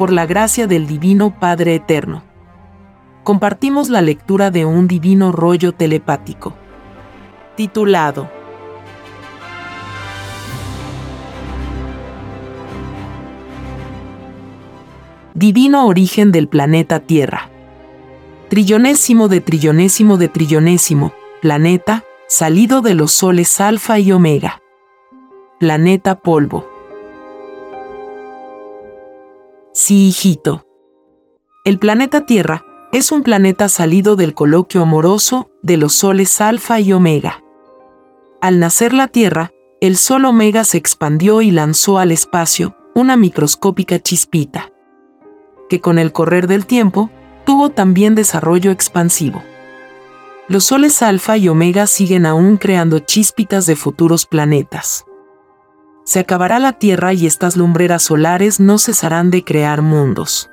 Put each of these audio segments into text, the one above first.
por la gracia del Divino Padre Eterno. Compartimos la lectura de un divino rollo telepático. Titulado Divino origen del planeta Tierra. Trillonésimo de trillonésimo de trillonésimo, planeta, salido de los soles alfa y omega. Planeta polvo. Sí, hijito. El planeta Tierra es un planeta salido del coloquio amoroso de los soles alfa y omega. Al nacer la Tierra, el sol omega se expandió y lanzó al espacio una microscópica chispita, que con el correr del tiempo tuvo también desarrollo expansivo. Los soles alfa y omega siguen aún creando chispitas de futuros planetas. Se acabará la Tierra y estas lumbreras solares no cesarán de crear mundos.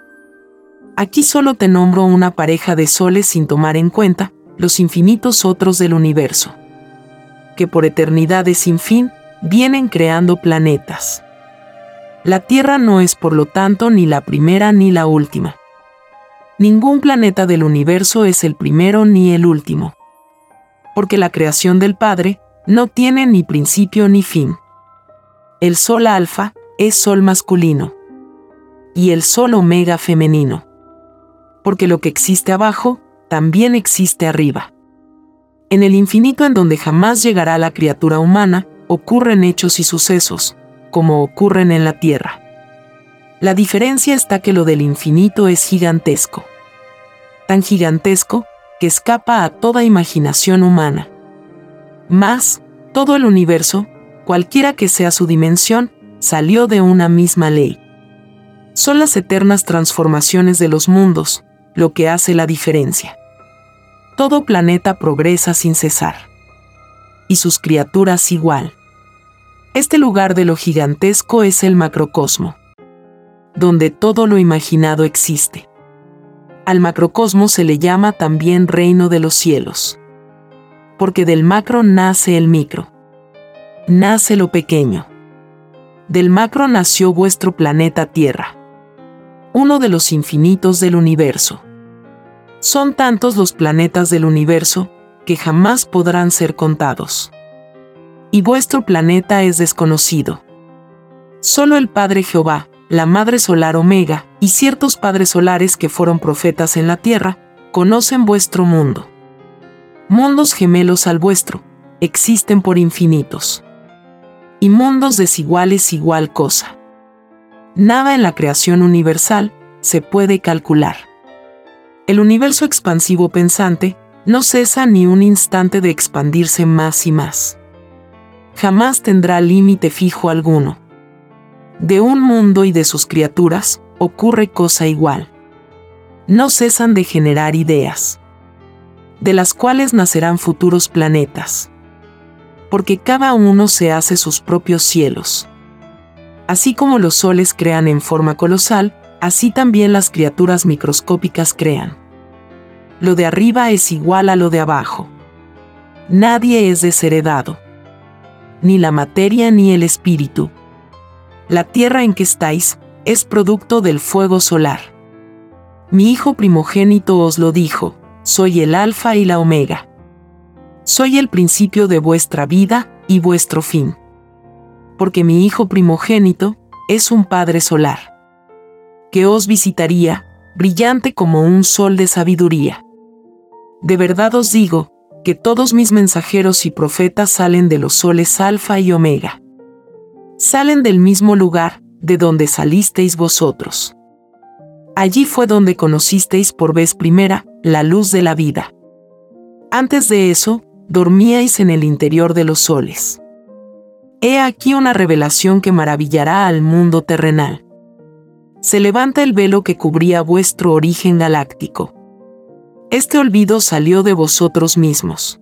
Aquí solo te nombro una pareja de soles sin tomar en cuenta los infinitos otros del universo, que por eternidades sin fin vienen creando planetas. La Tierra no es por lo tanto ni la primera ni la última. Ningún planeta del universo es el primero ni el último. Porque la creación del Padre no tiene ni principio ni fin. El Sol alfa es Sol masculino y el Sol omega femenino. Porque lo que existe abajo también existe arriba. En el infinito en donde jamás llegará la criatura humana, ocurren hechos y sucesos, como ocurren en la Tierra. La diferencia está que lo del infinito es gigantesco. Tan gigantesco que escapa a toda imaginación humana. Más, todo el universo, cualquiera que sea su dimensión, salió de una misma ley. Son las eternas transformaciones de los mundos, lo que hace la diferencia. Todo planeta progresa sin cesar. Y sus criaturas igual. Este lugar de lo gigantesco es el macrocosmo donde todo lo imaginado existe. Al macrocosmos se le llama también reino de los cielos. Porque del macro nace el micro. Nace lo pequeño. Del macro nació vuestro planeta Tierra. Uno de los infinitos del universo. Son tantos los planetas del universo que jamás podrán ser contados. Y vuestro planeta es desconocido. Solo el Padre Jehová, la Madre Solar Omega y ciertos padres solares que fueron profetas en la Tierra, conocen vuestro mundo. Mundos gemelos al vuestro, existen por infinitos. Y mundos desiguales igual cosa. Nada en la creación universal se puede calcular. El universo expansivo pensante no cesa ni un instante de expandirse más y más. Jamás tendrá límite fijo alguno de un mundo y de sus criaturas, ocurre cosa igual. No cesan de generar ideas, de las cuales nacerán futuros planetas. Porque cada uno se hace sus propios cielos. Así como los soles crean en forma colosal, así también las criaturas microscópicas crean. Lo de arriba es igual a lo de abajo. Nadie es desheredado. Ni la materia ni el espíritu, la tierra en que estáis es producto del fuego solar. Mi hijo primogénito os lo dijo, soy el alfa y la omega. Soy el principio de vuestra vida y vuestro fin. Porque mi hijo primogénito es un Padre solar, que os visitaría, brillante como un sol de sabiduría. De verdad os digo, que todos mis mensajeros y profetas salen de los soles alfa y omega salen del mismo lugar de donde salisteis vosotros. Allí fue donde conocisteis por vez primera la luz de la vida. Antes de eso, dormíais en el interior de los soles. He aquí una revelación que maravillará al mundo terrenal. Se levanta el velo que cubría vuestro origen galáctico. Este olvido salió de vosotros mismos.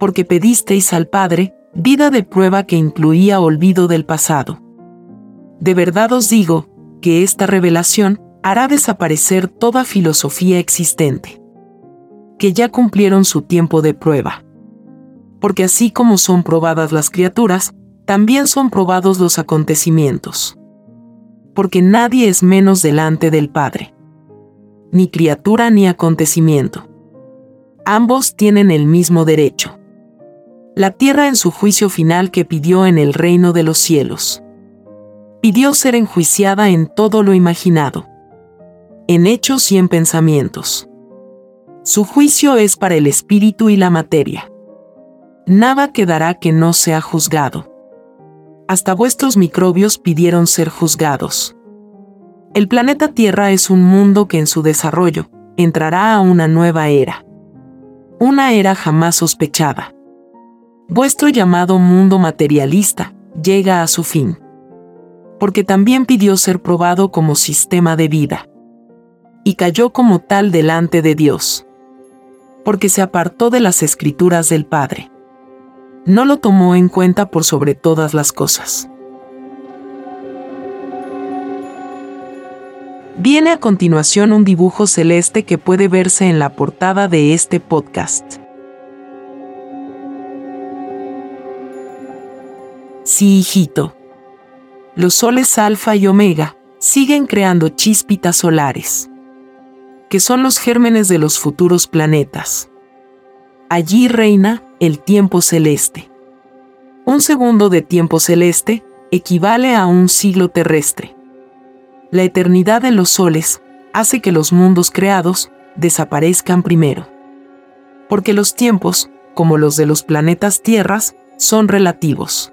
Porque pedisteis al Padre, vida de prueba que incluía olvido del pasado. De verdad os digo, que esta revelación hará desaparecer toda filosofía existente. Que ya cumplieron su tiempo de prueba. Porque así como son probadas las criaturas, también son probados los acontecimientos. porque nadie es menos delante del Padre. Ni criatura ni acontecimiento. Ambos tienen el mismo derecho. La tierra en su juicio final que pidió en el reino de los cielos. Pidió ser enjuiciada en todo lo imaginado. En hechos y en pensamientos. Su juicio es para el espíritu y la materia. Nada quedará que no sea juzgado hasta vuestros microbios pidieron ser juzgados. El planeta Tierra es un mundo que en su desarrollo entrará a una nueva era. Una era jamás sospechada. Vuestro llamado mundo materialista llega a su fin. Porque también pidió ser probado como sistema de vida. Y cayó como tal delante de Dios. Porque se apartó de las escrituras del Padre no lo tomó en cuenta por sobre todas las cosas. Viene a continuación un dibujo celeste que puede verse en la portada de este podcast. Sí, hijito. Los soles alfa y omega siguen creando chispitas solares, que son los gérmenes de los futuros planetas. Allí reina el tiempo celeste. Un segundo de tiempo celeste equivale a un siglo terrestre. La eternidad de los soles hace que los mundos creados desaparezcan primero. Porque los tiempos, como los de los planetas tierras, son relativos.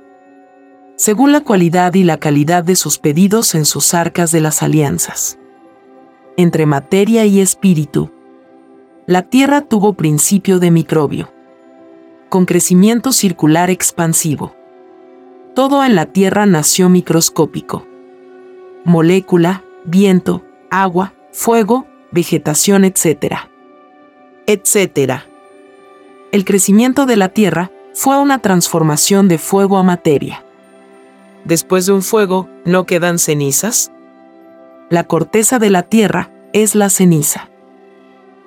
Según la cualidad y la calidad de sus pedidos en sus arcas de las alianzas. Entre materia y espíritu, la Tierra tuvo principio de microbio con crecimiento circular expansivo. Todo en la Tierra nació microscópico. Molécula, viento, agua, fuego, vegetación, etc. Etcétera. El crecimiento de la Tierra fue una transformación de fuego a materia. Después de un fuego, ¿no quedan cenizas? La corteza de la Tierra es la ceniza.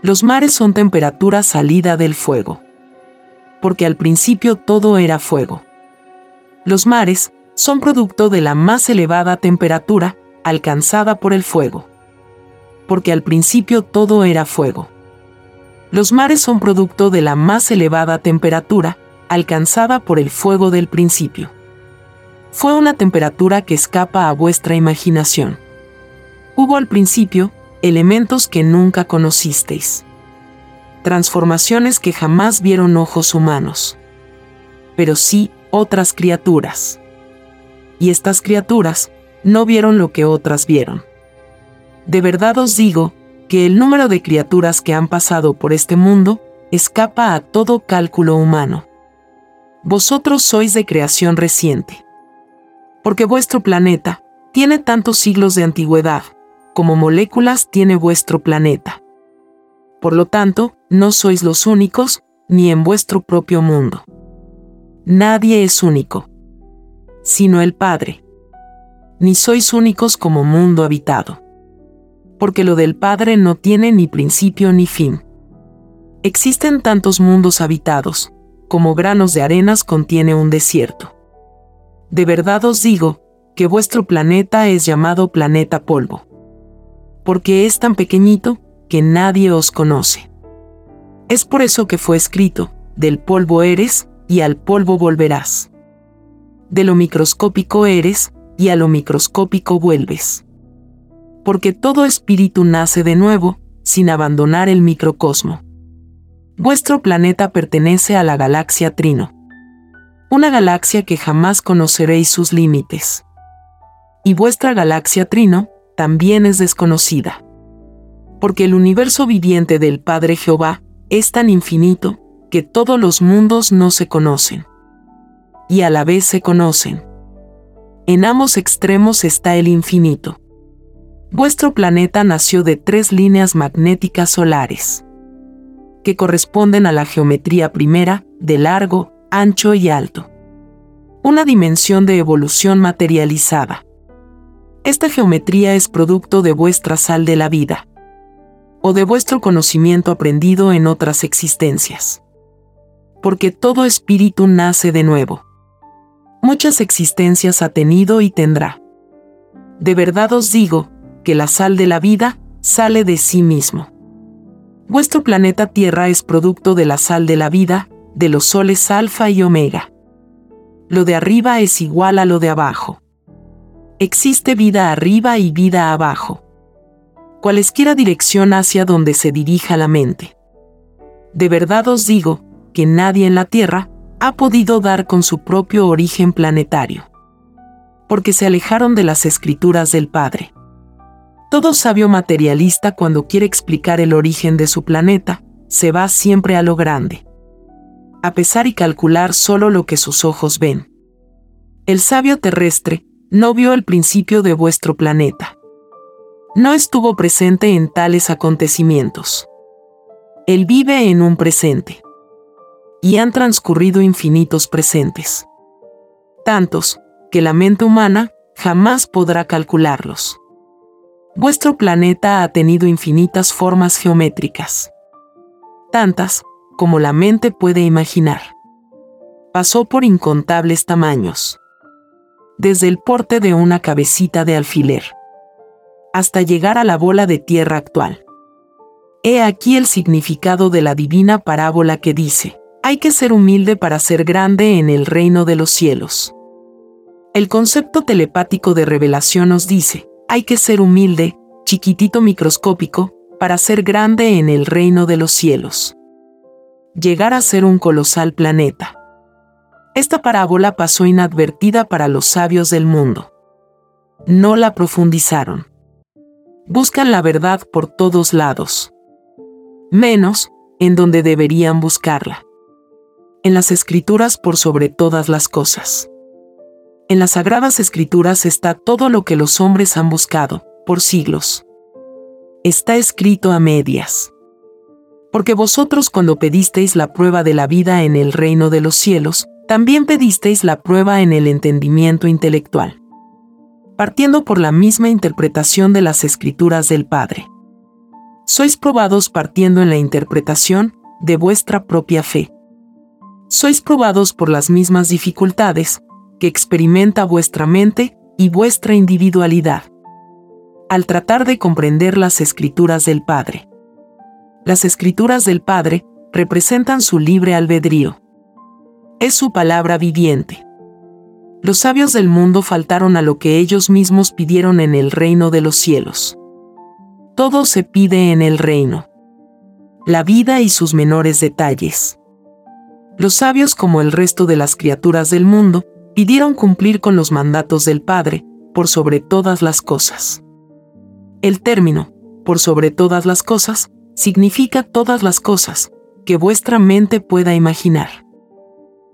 Los mares son temperatura salida del fuego porque al principio todo era fuego. Los mares son producto de la más elevada temperatura alcanzada por el fuego. Porque al principio todo era fuego. Los mares son producto de la más elevada temperatura alcanzada por el fuego del principio. Fue una temperatura que escapa a vuestra imaginación. Hubo al principio elementos que nunca conocisteis transformaciones que jamás vieron ojos humanos, pero sí otras criaturas. Y estas criaturas no vieron lo que otras vieron. De verdad os digo que el número de criaturas que han pasado por este mundo escapa a todo cálculo humano. Vosotros sois de creación reciente. Porque vuestro planeta tiene tantos siglos de antigüedad, como moléculas tiene vuestro planeta. Por lo tanto, no sois los únicos, ni en vuestro propio mundo. Nadie es único, sino el Padre. Ni sois únicos como mundo habitado. Porque lo del Padre no tiene ni principio ni fin. Existen tantos mundos habitados, como granos de arenas contiene un desierto. De verdad os digo, que vuestro planeta es llamado planeta polvo. Porque es tan pequeñito, que nadie os conoce. Es por eso que fue escrito, del polvo eres, y al polvo volverás. De lo microscópico eres, y a lo microscópico vuelves. Porque todo espíritu nace de nuevo, sin abandonar el microcosmo. Vuestro planeta pertenece a la galaxia Trino. Una galaxia que jamás conoceréis sus límites. Y vuestra galaxia Trino también es desconocida porque el universo viviente del Padre Jehová es tan infinito que todos los mundos no se conocen. Y a la vez se conocen. En ambos extremos está el infinito. Vuestro planeta nació de tres líneas magnéticas solares, que corresponden a la geometría primera, de largo, ancho y alto. Una dimensión de evolución materializada. Esta geometría es producto de vuestra sal de la vida o de vuestro conocimiento aprendido en otras existencias. Porque todo espíritu nace de nuevo. Muchas existencias ha tenido y tendrá. De verdad os digo, que la sal de la vida sale de sí mismo. Vuestro planeta Tierra es producto de la sal de la vida, de los soles alfa y omega. Lo de arriba es igual a lo de abajo. Existe vida arriba y vida abajo. Cualesquiera dirección hacia donde se dirija la mente. De verdad os digo, que nadie en la Tierra ha podido dar con su propio origen planetario. Porque se alejaron de las escrituras del Padre. Todo sabio materialista cuando quiere explicar el origen de su planeta, se va siempre a lo grande. A pesar y calcular solo lo que sus ojos ven. El sabio terrestre no vio el principio de vuestro planeta. No estuvo presente en tales acontecimientos. Él vive en un presente y han transcurrido infinitos presentes. Tantos, que la mente humana jamás podrá calcularlos. Vuestro planeta ha tenido infinitas formas geométricas. Tantas, como la mente puede imaginar. Pasó por incontables tamaños. Desde el porte de una cabecita de alfiler. Hasta llegar a la bola de tierra actual. He aquí el significado de la divina parábola que dice, hay que ser humilde para ser grande en el reino de los cielos. El concepto telepático de revelación nos dice, hay que ser humilde, chiquitito microscópico, para ser grande en el reino de los cielos. Llegar a ser un colosal planeta. Esta parábola pasó inadvertida para los sabios del mundo. No la profundizaron. Buscan la verdad por todos lados. Menos en donde deberían buscarla en las escrituras por sobre todas las cosas. En las sagradas escrituras está todo lo que los hombres han buscado, por siglos. Está escrito a medias. Porque vosotros cuando pedisteis la prueba de la vida en el reino de los cielos, también pedisteis la prueba en el entendimiento intelectual. Partiendo por la misma interpretación de las escrituras del Padre. Sois probados partiendo en la interpretación de vuestra propia fe sois probados por las mismas dificultades que experimenta vuestra mente y vuestra individualidad. Al tratar de comprender las escrituras del Padre. Las escrituras del Padre representan su libre albedrío. Es su palabra viviente. Los sabios del mundo faltaron a lo que ellos mismos pidieron en el reino de los cielos. Todo se pide en el reino. La vida y sus menores detalles los sabios como el resto de las criaturas del mundo, pidieron cumplir con los mandatos del Padre, por sobre todas las cosas. El término, por sobre todas las cosas, significa todas las cosas, que vuestra mente pueda imaginar.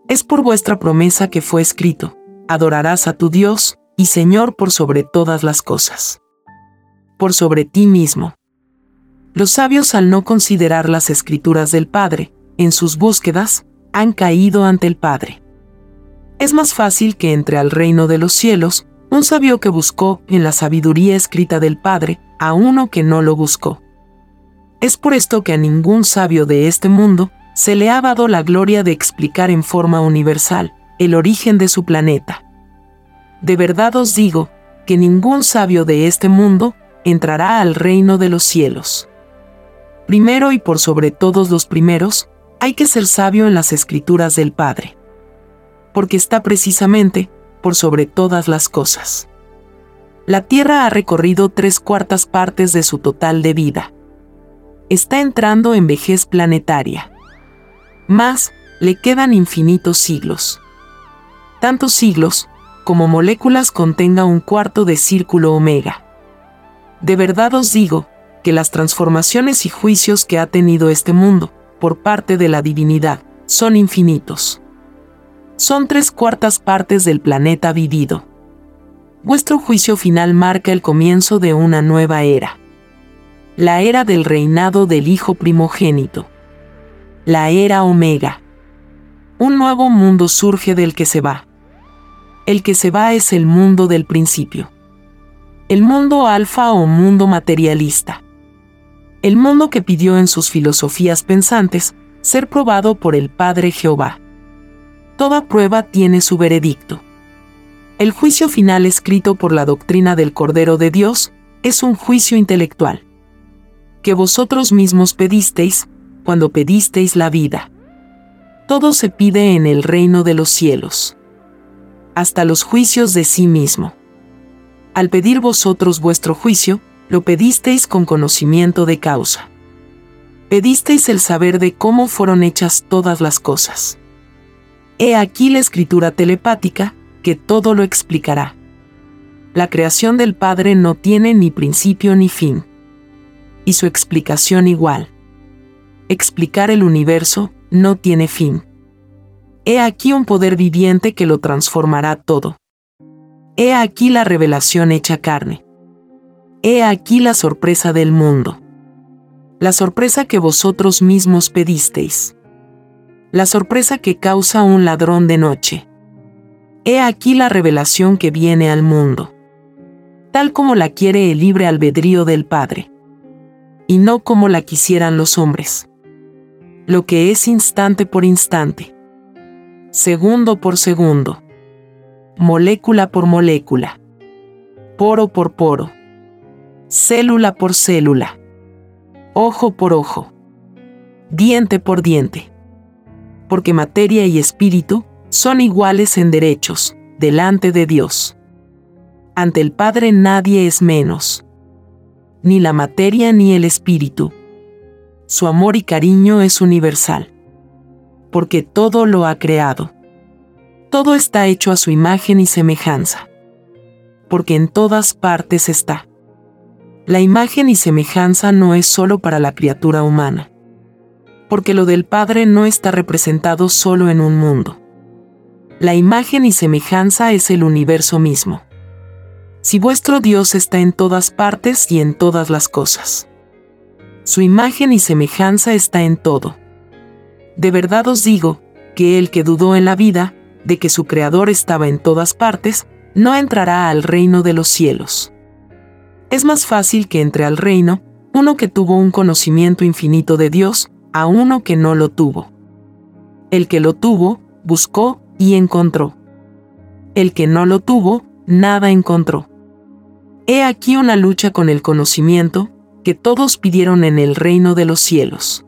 Es por vuestra promesa que fue escrito, adorarás a tu Dios y Señor por sobre todas las cosas. Por sobre ti mismo. Los sabios al no considerar las escrituras del Padre, en sus búsquedas, han caído ante el Padre. Es más fácil que entre al reino de los cielos un sabio que buscó en la sabiduría escrita del Padre a uno que no lo buscó. Es por esto que a ningún sabio de este mundo se le ha dado la gloria de explicar en forma universal el origen de su planeta. De verdad os digo que ningún sabio de este mundo entrará al reino de los cielos. Primero y por sobre todos los primeros, hay que ser sabio en las escrituras del Padre. Porque está precisamente por sobre todas las cosas. La Tierra ha recorrido tres cuartas partes de su total de vida. Está entrando en vejez planetaria. Más, le quedan infinitos siglos. Tantos siglos, como moléculas contenga un cuarto de círculo omega. De verdad os digo, que las transformaciones y juicios que ha tenido este mundo, por parte de la divinidad, son infinitos. Son tres cuartas partes del planeta vivido. Vuestro juicio final marca el comienzo de una nueva era. La era del reinado del Hijo primogénito. La era Omega. Un nuevo mundo surge del que se va. El que se va es el mundo del principio. El mundo alfa o mundo materialista el mundo que pidió en sus filosofías pensantes ser probado por el Padre Jehová. Toda prueba tiene su veredicto. El juicio final escrito por la doctrina del Cordero de Dios es un juicio intelectual. Que vosotros mismos pedisteis, cuando pedisteis la vida. Todo se pide en el reino de los cielos. Hasta los juicios de sí mismo. Al pedir vosotros vuestro juicio, lo pedisteis con conocimiento de causa. Pedisteis el saber de cómo fueron hechas todas las cosas. He aquí la escritura telepática, que todo lo explicará. La creación del Padre no tiene ni principio ni fin. Y su explicación igual. Explicar el universo no tiene fin. He aquí un poder viviente que lo transformará todo. He aquí la revelación hecha carne. He aquí la sorpresa del mundo. La sorpresa que vosotros mismos pedisteis. La sorpresa que causa un ladrón de noche. He aquí la revelación que viene al mundo. Tal como la quiere el libre albedrío del Padre. Y no como la quisieran los hombres. Lo que es instante por instante. Segundo por segundo. Molécula por molécula. Poro por poro célula por célula, ojo por ojo, diente por diente. Porque materia y espíritu son iguales en derechos, delante de Dios. Ante el Padre nadie es menos, ni la materia ni el espíritu. Su amor y cariño es universal, porque todo lo ha creado. Todo está hecho a su imagen y semejanza, porque en todas partes está. La imagen y semejanza no es solo para la criatura humana. Porque lo del Padre no está representado solo en un mundo. La imagen y semejanza es el universo mismo. Si vuestro Dios está en todas partes y en todas las cosas. Su imagen y semejanza está en todo. De verdad os digo, que el que dudó en la vida, de que su Creador estaba en todas partes, no entrará al reino de los cielos es más fácil que entre al reino uno que tuvo un conocimiento infinito de Dios a uno que no lo tuvo. El que lo tuvo, buscó y encontró. El que no lo tuvo, nada encontró. He aquí una lucha con el conocimiento que todos pidieron en el reino de los cielos.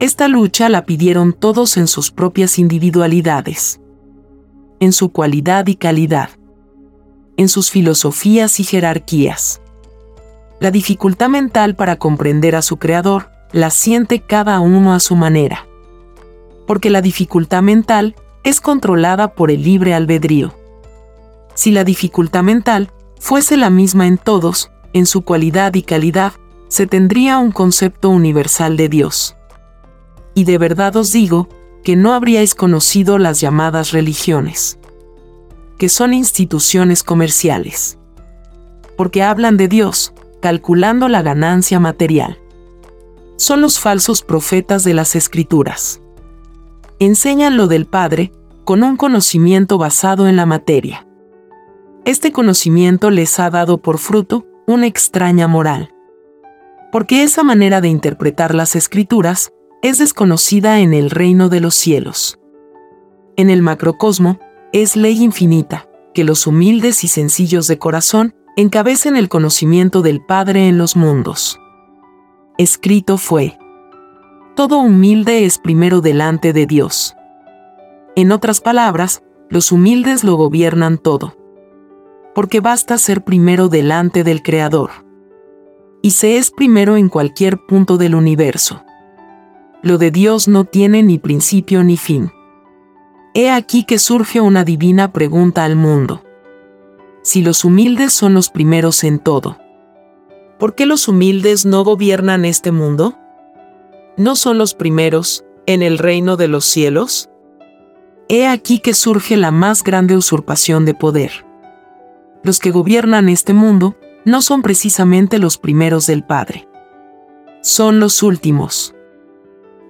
Esta lucha la pidieron todos en sus propias individualidades, en su cualidad y calidad en sus filosofías y jerarquías. La dificultad mental para comprender a su creador la siente cada uno a su manera. Porque la dificultad mental es controlada por el libre albedrío. Si la dificultad mental fuese la misma en todos, en su cualidad y calidad, se tendría un concepto universal de Dios. Y de verdad os digo, que no habríais conocido las llamadas religiones que son instituciones comerciales. Porque hablan de Dios, calculando la ganancia material. Son los falsos profetas de las escrituras. Enseñan lo del Padre con un conocimiento basado en la materia. Este conocimiento les ha dado por fruto una extraña moral. Porque esa manera de interpretar las escrituras es desconocida en el reino de los cielos. En el macrocosmo, es ley infinita, que los humildes y sencillos de corazón encabecen el conocimiento del Padre en los mundos. Escrito fue. Todo humilde es primero delante de Dios. En otras palabras, los humildes lo gobiernan todo. Porque basta ser primero delante del Creador. Y se es primero en cualquier punto del universo. Lo de Dios no tiene ni principio ni fin. He aquí que surge una divina pregunta al mundo. Si los humildes son los primeros en todo, ¿por qué los humildes no gobiernan este mundo? ¿No son los primeros en el reino de los cielos? He aquí que surge la más grande usurpación de poder. Los que gobiernan este mundo no son precisamente los primeros del Padre. Son los últimos.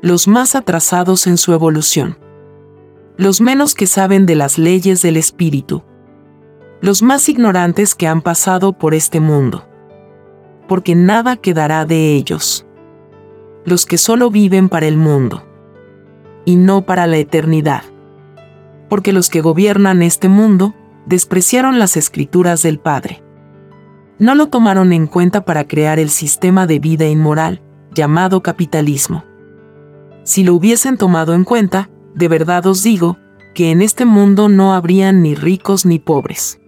Los más atrasados en su evolución. Los menos que saben de las leyes del espíritu, los más ignorantes que han pasado por este mundo, porque nada quedará de ellos, los que solo viven para el mundo, y no para la eternidad, porque los que gobiernan este mundo despreciaron las escrituras del Padre. No lo tomaron en cuenta para crear el sistema de vida inmoral, llamado capitalismo. Si lo hubiesen tomado en cuenta, de verdad os digo, que en este mundo no habrían ni ricos ni pobres.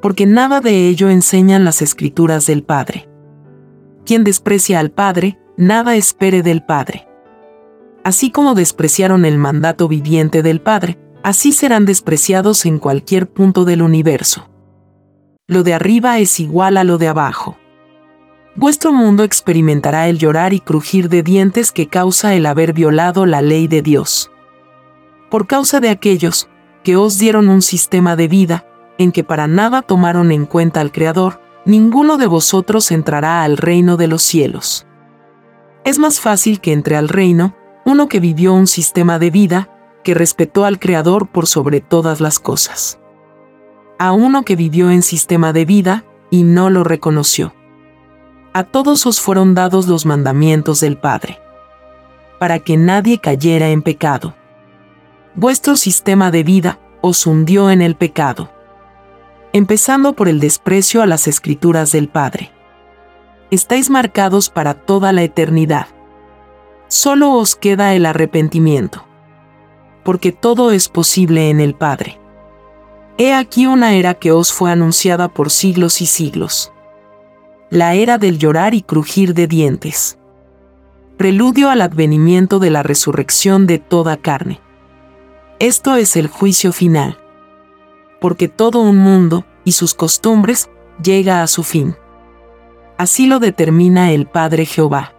Porque nada de ello enseñan las escrituras del Padre. Quien desprecia al Padre, nada espere del Padre. Así como despreciaron el mandato viviente del Padre, así serán despreciados en cualquier punto del universo. Lo de arriba es igual a lo de abajo. Vuestro mundo experimentará el llorar y crujir de dientes que causa el haber violado la ley de Dios. Por causa de aquellos que os dieron un sistema de vida, en que para nada tomaron en cuenta al Creador, ninguno de vosotros entrará al reino de los cielos. Es más fácil que entre al reino uno que vivió un sistema de vida, que respetó al Creador por sobre todas las cosas. A uno que vivió en sistema de vida y no lo reconoció. A todos os fueron dados los mandamientos del Padre, para que nadie cayera en pecado. Vuestro sistema de vida os hundió en el pecado, empezando por el desprecio a las escrituras del Padre. Estáis marcados para toda la eternidad solo os queda el arrepentimiento. Porque todo es posible en el Padre. He aquí una era que os fue anunciada por siglos y siglos. La era del llorar y crujir de dientes. Preludio al advenimiento de la resurrección de toda carne. Esto es el juicio final. Porque todo un mundo, y sus costumbres, llega a su fin. Así lo determina el Padre Jehová.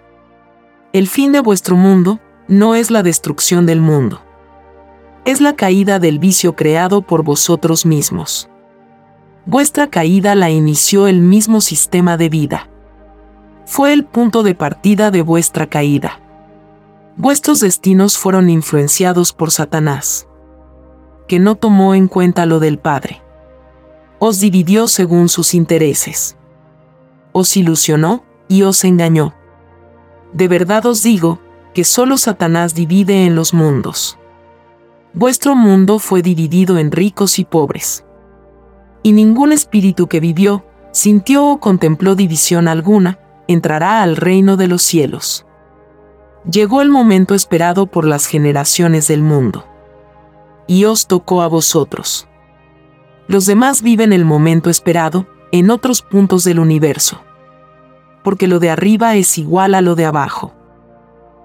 El fin de vuestro mundo no es la destrucción del mundo. Es la caída del vicio creado por vosotros mismos. Vuestra caída la inició el mismo sistema de vida. Fue el punto de partida de vuestra caída. Vuestros destinos fueron influenciados por Satanás, que no tomó en cuenta lo del Padre. Os dividió según sus intereses. Os ilusionó y os engañó de verdad os digo, que solo Satanás divide en los mundos. Vuestro mundo fue dividido en ricos y pobres. Y ningún espíritu que vivió, sintió o contempló división alguna, entrará al reino de los cielos. Llegó el momento esperado por las generaciones del mundo. Y os tocó a vosotros. Los demás viven el momento esperado, en otros puntos del universo porque lo de arriba es igual a lo de abajo.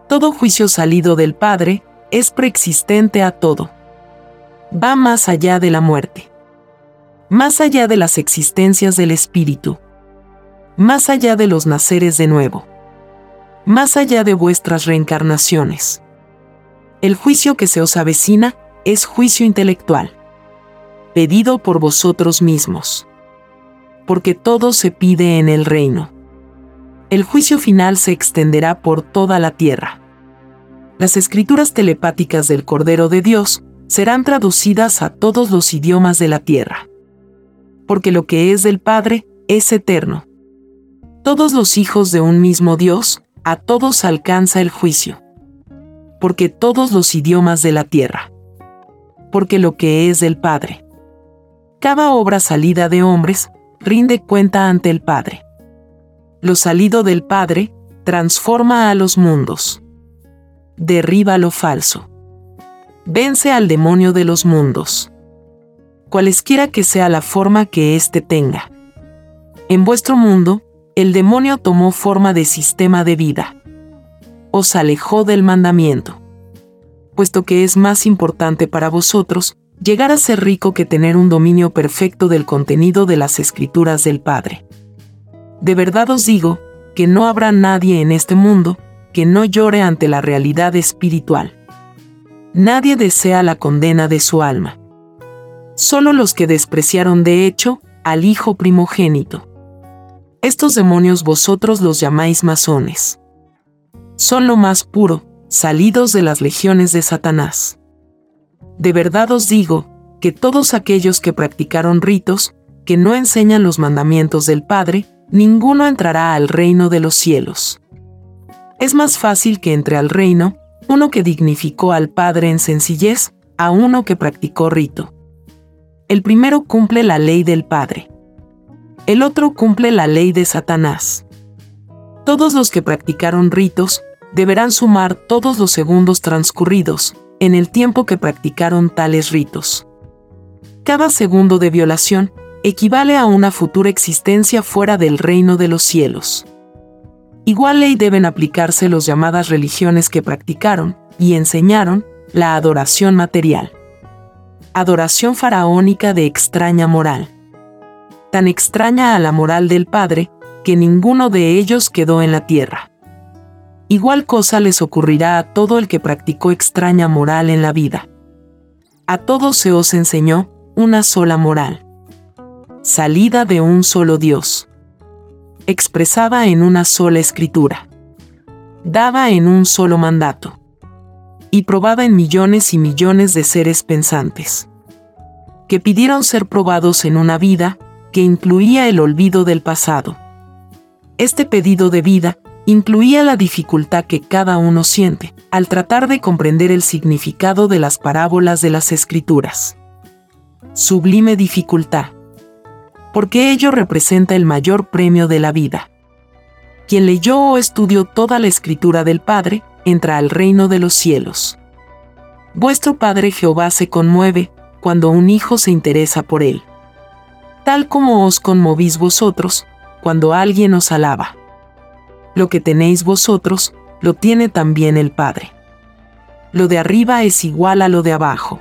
Todo juicio salido del Padre es preexistente a todo. Va más allá de la muerte. Más allá de las existencias del Espíritu. Más allá de los naceres de nuevo. Más allá de vuestras reencarnaciones. El juicio que se os avecina es juicio intelectual. Pedido por vosotros mismos. Porque todo se pide en el reino el juicio final se extenderá por toda la tierra. Las escrituras telepáticas del Cordero de Dios serán traducidas a todos los idiomas de la tierra. Porque lo que es del Padre es eterno. Todos los hijos de un mismo Dios, a todos alcanza el juicio. Porque todos los idiomas de la tierra. Porque lo que es del Padre. Cada obra salida de hombres rinde cuenta ante el Padre lo salido del Padre, transforma a los mundos. Derriba lo falso. Vence al demonio de los mundos. Cualesquiera que sea la forma que éste tenga. En vuestro mundo, el demonio tomó forma de sistema de vida. Os alejó del mandamiento. Puesto que es más importante para vosotros llegar a ser rico que tener un dominio perfecto del contenido de las escrituras del Padre. De verdad os digo, que no habrá nadie en este mundo que no llore ante la realidad espiritual. Nadie desea la condena de su alma. Solo los que despreciaron de hecho al Hijo primogénito. Estos demonios vosotros los llamáis masones. Son lo más puro, salidos de las legiones de Satanás. De verdad os digo, que todos aquellos que practicaron ritos, que no enseñan los mandamientos del Padre, ninguno entrará al reino de los cielos. Es más fácil que entre al reino uno que dignificó al Padre en sencillez a uno que practicó rito. El primero cumple la ley del Padre. El otro cumple la ley de Satanás. Todos los que practicaron ritos deberán sumar todos los segundos transcurridos en el tiempo que practicaron tales ritos. Cada segundo de violación equivale a una futura existencia fuera del reino de los cielos. Igual ley deben aplicarse los llamadas religiones que practicaron y enseñaron la adoración material. Adoración faraónica de extraña moral. Tan extraña a la moral del Padre, que ninguno de ellos quedó en la tierra. Igual cosa les ocurrirá a todo el que practicó extraña moral en la vida. A todos se os enseñó una sola moral. Salida de un solo Dios. Expresada en una sola escritura. Dada en un solo mandato. Y probada en millones y millones de seres pensantes. Que pidieron ser probados en una vida que incluía el olvido del pasado este pedido de vida incluía la dificultad que cada uno siente al tratar de comprender el significado de las parábolas de las escrituras. Sublime dificultad. Porque ello representa el mayor premio de la vida. Quien leyó o estudió toda la escritura del Padre, entra al reino de los cielos. Vuestro Padre Jehová se conmueve cuando un hijo se interesa por él. Tal como os conmovís vosotros, cuando alguien os alaba. Lo que tenéis vosotros, lo tiene también el Padre. Lo de arriba es igual a lo de abajo.